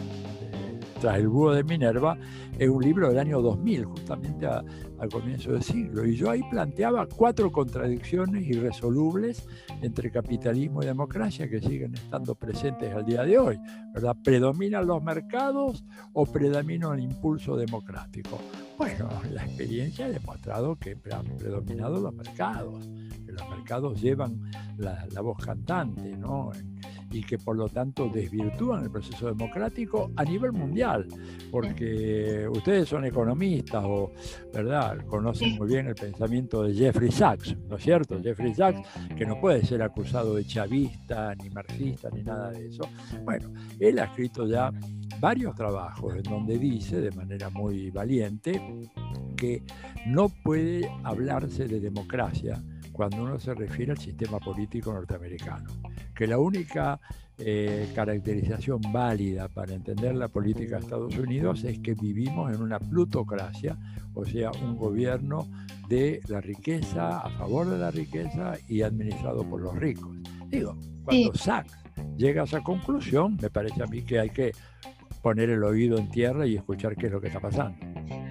búho de Minerva, es un libro del año 2000, justamente al comienzo del siglo. Y yo ahí planteaba cuatro contradicciones irresolubles entre capitalismo y democracia que siguen estando presentes al día de hoy. ¿verdad? ¿Predominan los mercados o predomina el impulso democrático? Bueno, la experiencia ha demostrado que han predominado los mercados, que los mercados llevan la, la voz cantante, ¿no? Y que por lo tanto desvirtúan el proceso democrático a nivel mundial, porque ustedes son economistas o, ¿verdad?, conocen muy bien el pensamiento de Jeffrey Sachs, ¿no es cierto? Jeffrey Sachs, que no puede ser acusado de chavista, ni marxista, ni nada de eso. Bueno, él ha escrito ya varios trabajos en donde dice de manera muy valiente que no puede hablarse de democracia cuando uno se refiere al sistema político norteamericano que la única eh, caracterización válida para entender la política de Estados Unidos es que vivimos en una plutocracia, o sea, un gobierno de la riqueza, a favor de la riqueza y administrado por los ricos. Digo, cuando Sachs llega a esa conclusión, me parece a mí que hay que poner el oído en tierra y escuchar qué es lo que está pasando.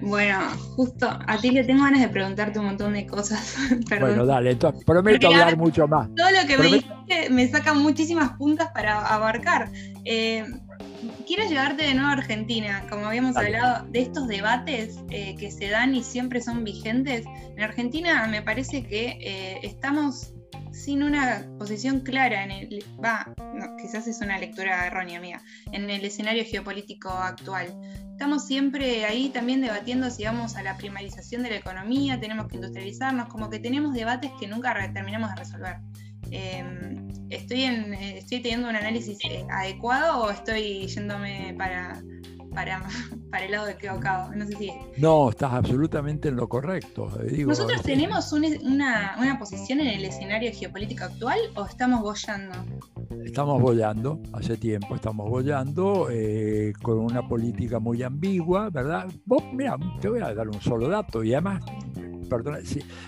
Bueno, justo a ti le tengo ganas de preguntarte un montón de cosas. Bueno, dale, entonces prometo hablar mucho más. Todo lo que me dijiste me saca muchísimas puntas para abarcar. Eh, quiero llevarte de nuevo a Argentina, como habíamos hablado de estos debates eh, que se dan y siempre son vigentes. En Argentina me parece que eh, estamos sin una posición clara en el, va, quizás es una lectura errónea mía, en el escenario geopolítico actual. Estamos siempre ahí también debatiendo si vamos a la primarización de la economía, tenemos que industrializarnos, como que tenemos debates que nunca terminamos de resolver. Em, ¿estoy, en, ¿Estoy teniendo un análisis eh, adecuado o estoy yéndome para, para, para el lado equivocado. No sé si. No, estás absolutamente en lo correcto. ¿Nosotros tenemos una, una, posición en el escenario geopolítico actual o estamos bollando? Estamos bollando, hace tiempo estamos bollando, eh, con una política muy ambigua, ¿verdad? Vos, mira, te voy a dar un solo dato y además perdona,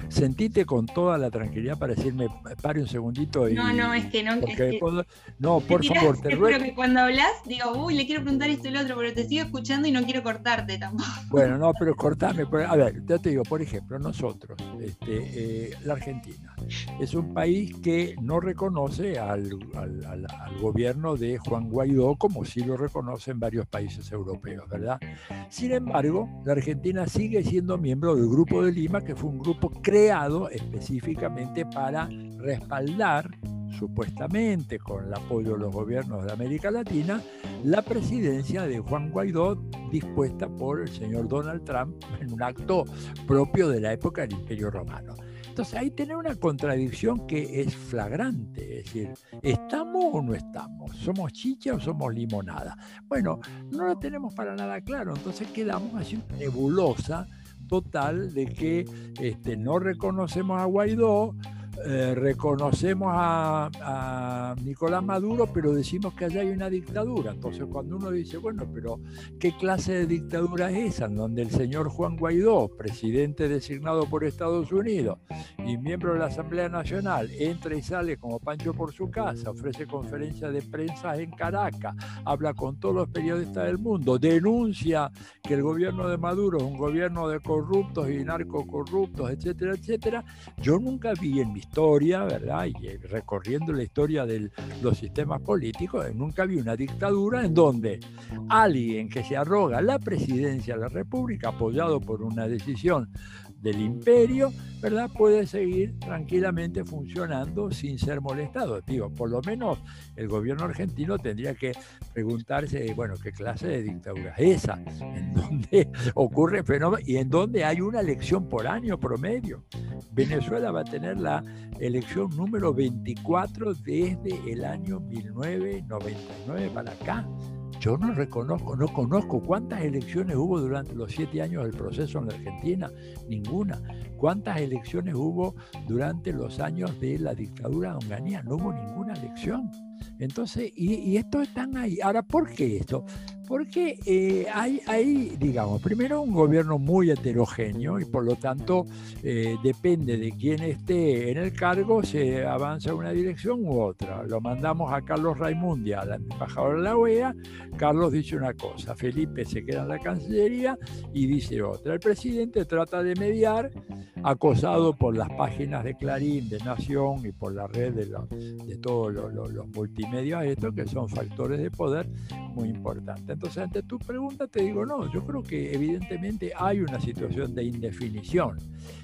sentite con toda la tranquilidad para decirme, pare un segundito. Y, no, no, es que no. no, por favor, te ruego. que cuando hablas, digo, uy, le quiero preguntar esto y lo otro, pero te sigo escuchando y no quiero cortarte tampoco. Bueno, no, pero cortame. A ver, ya te digo, por ejemplo, nosotros, este, eh, la Argentina, es un país que no reconoce al, al, gobierno de Juan Guaidó como sí lo reconocen varios países europeos, ¿verdad? Sin embargo, la Argentina sigue siendo miembro del Grupo de Lima, que fue un grupo creado específicamente para respaldar supuestamente con el apoyo de los gobiernos de América Latina, la presidencia de Juan Guaidó dispuesta por el señor Donald Trump en un acto propio de la época del Imperio Romano. Entonces ahí tiene una contradicción que es flagrante, es decir, ¿estamos o no estamos? ¿Somos chicha o somos limonada? Bueno, no lo tenemos para nada claro, entonces quedamos así nebulosa total de que este, no reconocemos a Guaidó, eh, reconocemos a, Nicolás Maduro, pero decimos que allá hay una dictadura. Entonces, cuando uno dice, bueno, pero ¿qué clase de dictadura es esa? En donde el señor Juan Guaidó, presidente designado por Estados Unidos y miembro de la Asamblea Nacional, entra y sale como Pancho por su casa, ofrece conferencias de prensa en Caracas, habla con todos los periodistas del mundo, denuncia que el gobierno de Maduro es un gobierno de corruptos y narcocorruptos, etcétera, etcétera. Yo nunca vi en mi historia, ¿verdad? Y eh, recorriendo la historia de los sistemas políticos, nunca había una dictadura en donde alguien que se arroga la presidencia de la República, apoyado por una decisión del imperio, ¿verdad? Puede seguir tranquilamente funcionando sin ser molestado. Digo, por lo menos el gobierno argentino tendría que preguntarse, bueno, ¿qué clase de dictadura es esa? En donde ocurre fenómeno y en donde hay una elección por año promedio. Venezuela va a tener la elección número 24 desde el año 1999 para acá. Yo no reconozco, no conozco cuántas elecciones hubo durante los siete años del proceso en la Argentina, ninguna. ¿Cuántas elecciones hubo durante los años de la dictadura de Onganía? No hubo ninguna elección. Entonces, y, y estos están ahí. Ahora, ¿por qué esto? Porque eh, hay, digamos, primero un gobierno muy heterogéneo y por lo tanto eh, depende de quién esté en el cargo, se avanza una dirección u otra. Lo mandamos a Carlos Raimundi, al embajador de la OEA, Carlos dice una cosa, Felipe se queda en la Cancillería y dice otra. El presidente trata de mediar, acosado por las páginas de Clarín, de Nación y por la red de, todos los multimedios, estos que son factores de poder muy importantes. Entonces, ante tu pregunta te digo, no, yo creo que evidentemente hay una situación de indefinición.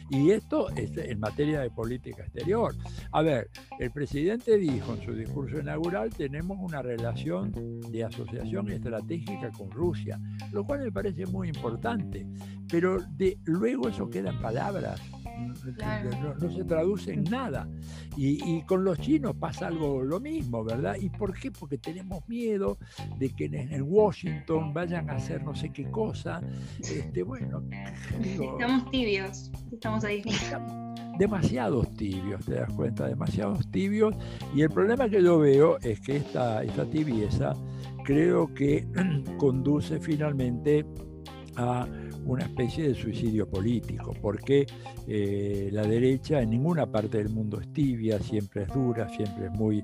Y esto es en materia de política exterior. A ver, el presidente dijo en su discurso inaugural, tenemos una relación de asociación estratégica con Rusia, lo cual me parece muy importante. Pero de, luego eso queda en palabras no, se traduce en nada. Y, con los chinos pasa algo lo mismo, ¿verdad? ¿Y por qué? Porque tenemos miedo de que en, Washington vayan a hacer no sé qué cosa. Este, bueno, estamos tibios, estamos ahí. Demasiados tibios, te das cuenta, demasiados tibios. Y el problema que yo veo es que esta, esta tibieza creo que conduce finalmente a una especie de suicidio político, porque eh, la derecha en ninguna parte del mundo es tibia, siempre es dura, siempre es muy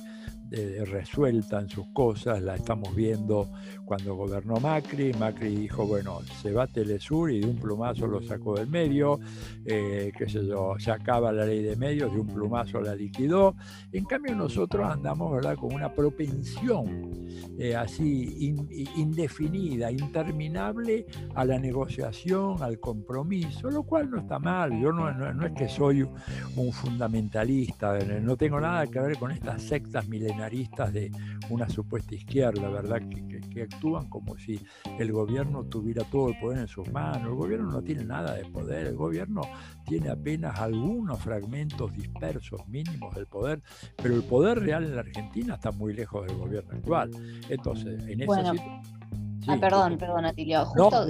eh, resuelta en sus cosas, la estamos viendo cuando gobernó Macri, Macri dijo, bueno, se va Telesur y de un plumazo lo sacó del medio, eh, qué sé yo, se acaba la ley de medios, de un plumazo la liquidó, en cambio nosotros andamos, ¿verdad?, con una propensión eh, así indefinida, interminable a la negociación, al compromiso, lo cual no está mal, yo no, no es que soy un fundamentalista, no tengo nada que ver con estas sectas milenarias de una supuesta izquierda, ¿verdad? Que, actúan como si el gobierno tuviera todo el poder en sus manos. El gobierno no tiene nada de poder, el gobierno tiene apenas algunos fragmentos dispersos mínimos del poder, pero el poder real en la Argentina está muy lejos del gobierno actual. Entonces, en esa situación ah, perdón, perdón, Atilio. Justo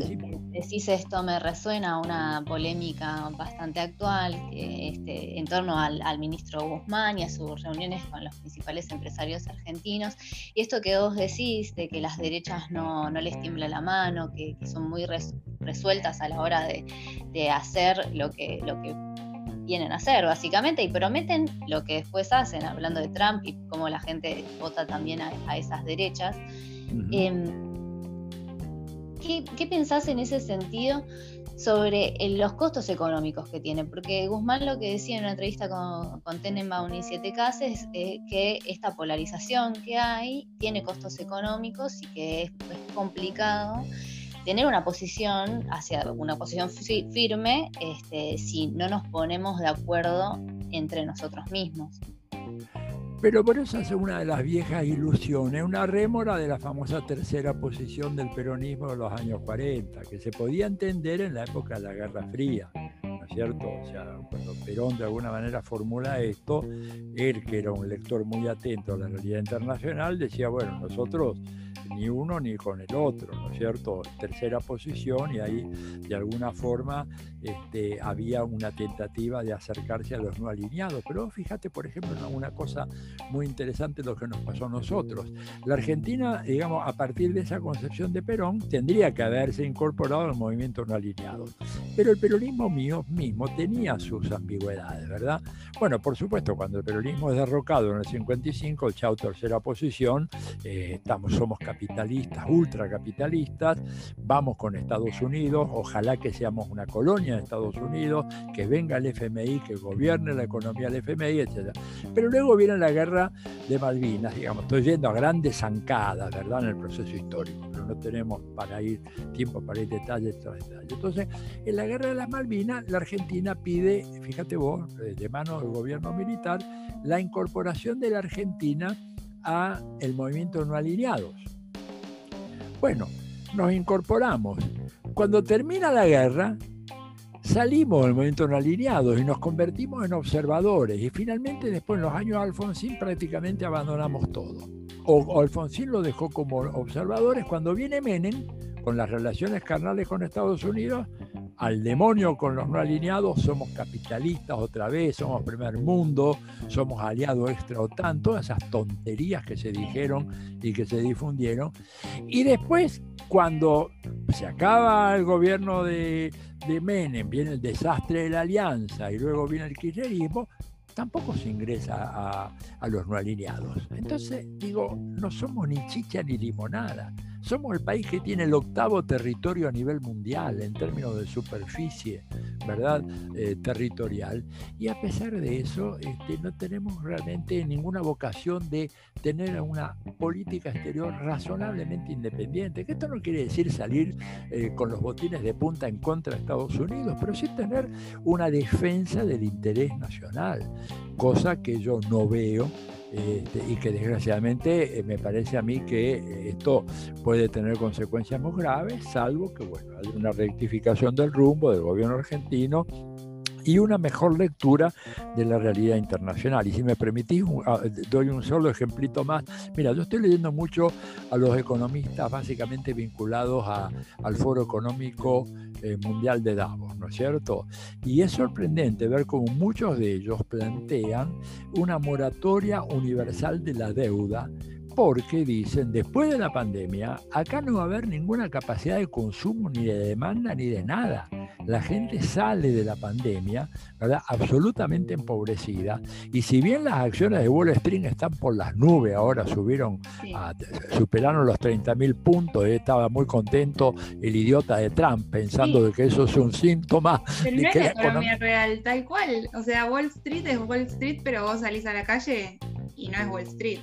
decís esto, me resuena una polémica bastante actual este, en torno al, ministro Guzmán y a sus reuniones con los principales empresarios argentinos. Y esto que vos decís de que las derechas no, no les tiembla la mano, que, son muy resueltas a la hora de, hacer lo que, lo que vienen a hacer, básicamente, y prometen lo que después hacen, hablando de Trump y cómo la gente vota también a, esas derechas. ¿Qué, pensás en ese sentido sobre eh, los costos económicos que tiene? Porque Guzmán lo que decía en una entrevista con, con Tenenbaum y Siete Cases es eh, que esta polarización que hay tiene costos económicos y que es, complicado tener una posición hacia una posición firme este, si no nos ponemos de acuerdo entre nosotros mismos. Pero por eso es una de las viejas ilusiones, una rémora de la famosa tercera posición del peronismo de los años 40, que se podía entender en la época de la Guerra Fría, ¿no es cierto? O sea, cuando Perón de alguna manera formula esto, él que era un lector muy atento a la realidad internacional, decía, bueno, nosotros ni uno ni con el otro, ¿no es cierto? Tercera posición y ahí de alguna forma este, había una tentativa de acercarse a los no alineados. Pero fíjate, por ejemplo, en una cosa muy interesante lo que nos pasó a nosotros. La Argentina, digamos, a partir de esa concepción de Perón, tendría que haberse incorporado al movimiento no alineado. Pero el peronismo mío mismo tenía sus ambigüedades, ¿verdad? Bueno, por supuesto, cuando el peronismo es derrocado en el 55, el chau tercera posición, eh, estamos, somos capitalistas, ultracapitalistas, vamos con Estados Unidos, ojalá que seamos una colonia de Estados Unidos, que venga el FMI, que gobierne la economía del FMI, etc. Pero luego viene la guerra de Malvinas, digamos, estoy yendo a grandes zancadas, ¿verdad?, en el proceso histórico, pero no tenemos para ir tiempo para ir detalle tras detalle. Entonces, en la guerra de las Malvinas, la Argentina pide, fíjate vos, de mano del gobierno militar, la incorporación de la Argentina a el movimiento no alineados. Bueno, nos incorporamos. Cuando termina la guerra, salimos del movimiento no alineados y nos convertimos en observadores. Y finalmente, después en los años de Alfonsín, prácticamente abandonamos todo. O, Alfonsín lo dejó como observadores. Cuando viene Menem, con las relaciones carnales con Estados Unidos, al demonio con los no alineados, somos capitalistas otra vez, somos primer mundo, somos aliados extra OTAN, todas esas tonterías que se dijeron y que se difundieron. Y después, cuando se acaba el gobierno de, de Menem, viene el desastre de la alianza y luego viene el kirchnerismo, tampoco se ingresa a, a, los no alineados. Entonces, digo, no somos ni chicha ni limonada. Somos el país que tiene el octavo territorio a nivel mundial en términos de superficie, ¿verdad? Eh, territorial. Y a pesar de eso, este, no tenemos realmente ninguna vocación de tener una política exterior razonablemente independiente. Que esto no quiere decir salir eh, con los botines de punta en contra de Estados Unidos, pero sí tener una defensa del interés nacional, cosa que yo no veo este, y que desgraciadamente eh, me parece a mí que eh, esto puede tener consecuencias muy graves, salvo que bueno, hay una rectificación del rumbo del gobierno argentino y una mejor lectura de la realidad internacional. Y si me permitís, ah, doy un solo ejemplito más. Mira, yo estoy leyendo mucho a los economistas básicamente vinculados al Foro Económico eh, Mundial de Davos, ¿no es cierto? Y es sorprendente ver cómo muchos de ellos plantean una moratoria universal de la deuda porque dicen, después de la pandemia, acá no va a haber ninguna capacidad de consumo, ni de demanda, ni de nada. La gente sale de la pandemia, ¿verdad? Absolutamente empobrecida. Y si bien las acciones de Wall Street están por las nubes, ahora subieron, superaron los 30 mil puntos, estaba muy contento el idiota de Trump pensando de que eso es un síntoma. Pero no es la economía real, tal cual. O sea, Wall Street es Wall Street, pero vos salís a la calle y no es Wall Street.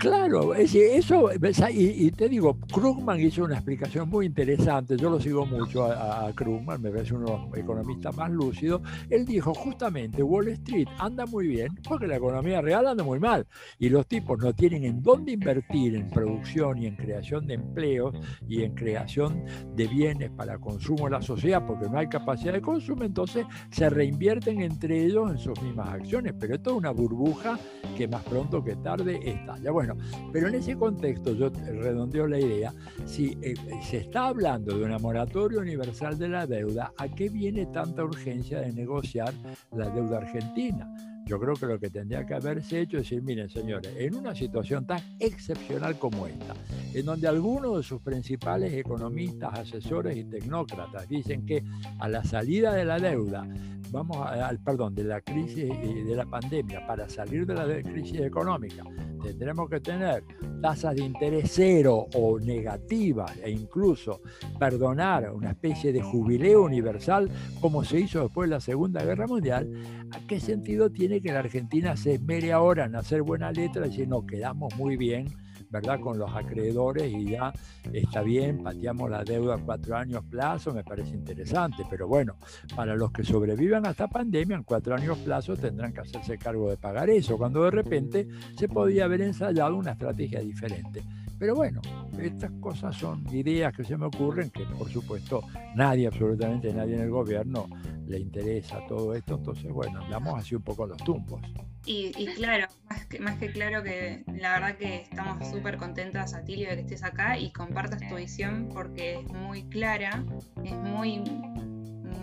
Claro, eso, y, te digo, Krugman hizo una explicación muy interesante, yo lo sigo mucho a, Krugman, me parece uno economista más lúcido, él dijo justamente Wall Street anda muy bien porque la economía real anda muy mal y los tipos no tienen en dónde invertir en producción y en creación de empleos y en creación de bienes para consumo de la sociedad porque no hay capacidad de consumo, entonces se reinvierten entre ellos en sus mismas acciones, pero esto es una burbuja que más pronto que tarde estalla. Bueno, Pero en ese contexto yo redondeo la idea, si eh, se está hablando de una moratoria universal de la deuda, ¿a qué viene tanta urgencia de negociar la deuda argentina? Yo creo que lo que tendría que haberse hecho es decir, miren señores, en una situación tan excepcional como esta, en donde algunos de sus principales economistas, asesores y tecnócratas dicen que a la salida de la deuda, vamos al perdón, de la crisis y de la pandemia, para salir de la crisis económica, tendremos que tener tasas de interés cero o negativas e incluso perdonar una especie de jubileo universal como se hizo después de la Segunda Guerra Mundial, ¿a qué sentido tiene que la Argentina se esmere ahora en hacer buena letra y decir, no, quedamos muy bien? ¿Verdad? Con los acreedores y ya está bien, pateamos la deuda a cuatro años plazo, me parece interesante, pero bueno, para los que sobrevivan a esta pandemia, en cuatro años plazo tendrán que hacerse cargo de pagar eso, cuando de repente se podía haber ensayado una estrategia diferente. Pero bueno, estas cosas son ideas que se me ocurren que por supuesto nadie, absolutamente nadie en el gobierno le interesa todo esto, entonces bueno, damos así un poco los tumbos. Y, claro, más que, más que claro que la verdad que estamos súper contentas, Atilio, de que estés acá y compartas tu visión porque es muy clara, es muy,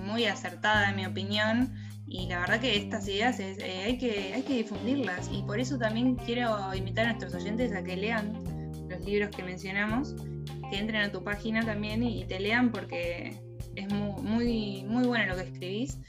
muy acertada en mi opinión y la verdad que estas ideas eh, hay, que, hay que difundirlas. Y por eso también quiero invitar a nuestros oyentes a que lean los libros que mencionamos, que entren a tu página también y te lean porque es muy, muy, bueno lo que escribís.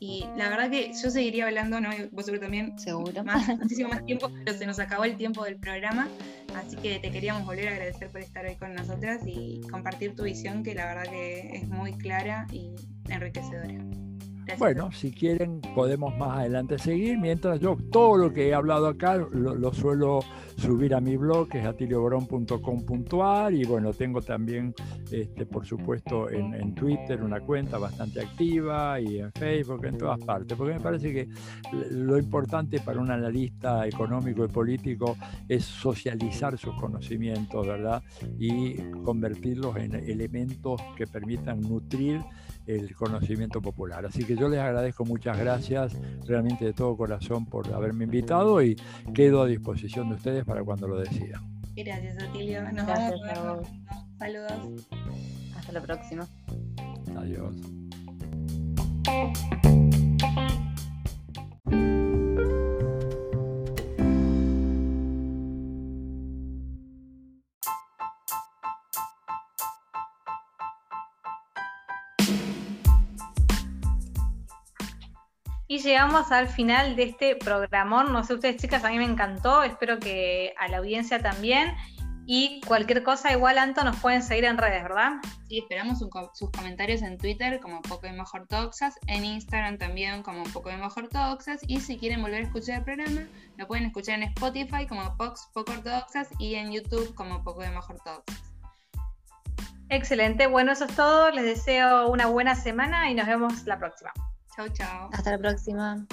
Y la verdad que yo seguiría hablando, ¿no? vos seguro también, seguro. Más, muchísimo más tiempo, pero se nos acabó el tiempo del programa. Así que te queríamos volver a agradecer por estar hoy con nosotras y compartir tu visión, que la verdad que es muy clara y enriquecedora. Bueno, si quieren podemos más adelante seguir, mientras yo todo lo que he hablado acá lo, suelo subir a mi blog, que es atilioborón.com.ar y bueno, tengo también, este, por supuesto, en, Twitter una cuenta bastante activa y en Facebook, en todas partes, porque me parece que lo importante para un analista económico y político es socializar sus conocimientos, ¿verdad? Y convertirlos en elementos que permitan nutrir el conocimiento popular. Así que yo les agradezco muchas gracias realmente de todo corazón por haberme invitado y quedo a disposición de ustedes para cuando lo decidan. Gracias, Atilio. Nos vemos. Saludos. Hasta la próxima. Adiós. Y llegamos al final de este programón. No sé ustedes, chicas, a mí me encantó. Espero que a la audiencia también. Y cualquier cosa, igual, Anto, nos pueden seguir en redes, ¿verdad? Sí, esperamos sus comentarios en Twitter como Poco de Mejor Toxas, en Instagram también como Poco de Mejor Toxas. Y si quieren volver a escuchar el programa, lo pueden escuchar en Spotify como Pox Poco Toxas y en YouTube como Poco de Mejor Toxas. Excelente, bueno, eso es todo. Les deseo una buena semana y nos vemos la próxima. Chao, chao. Hasta la próxima.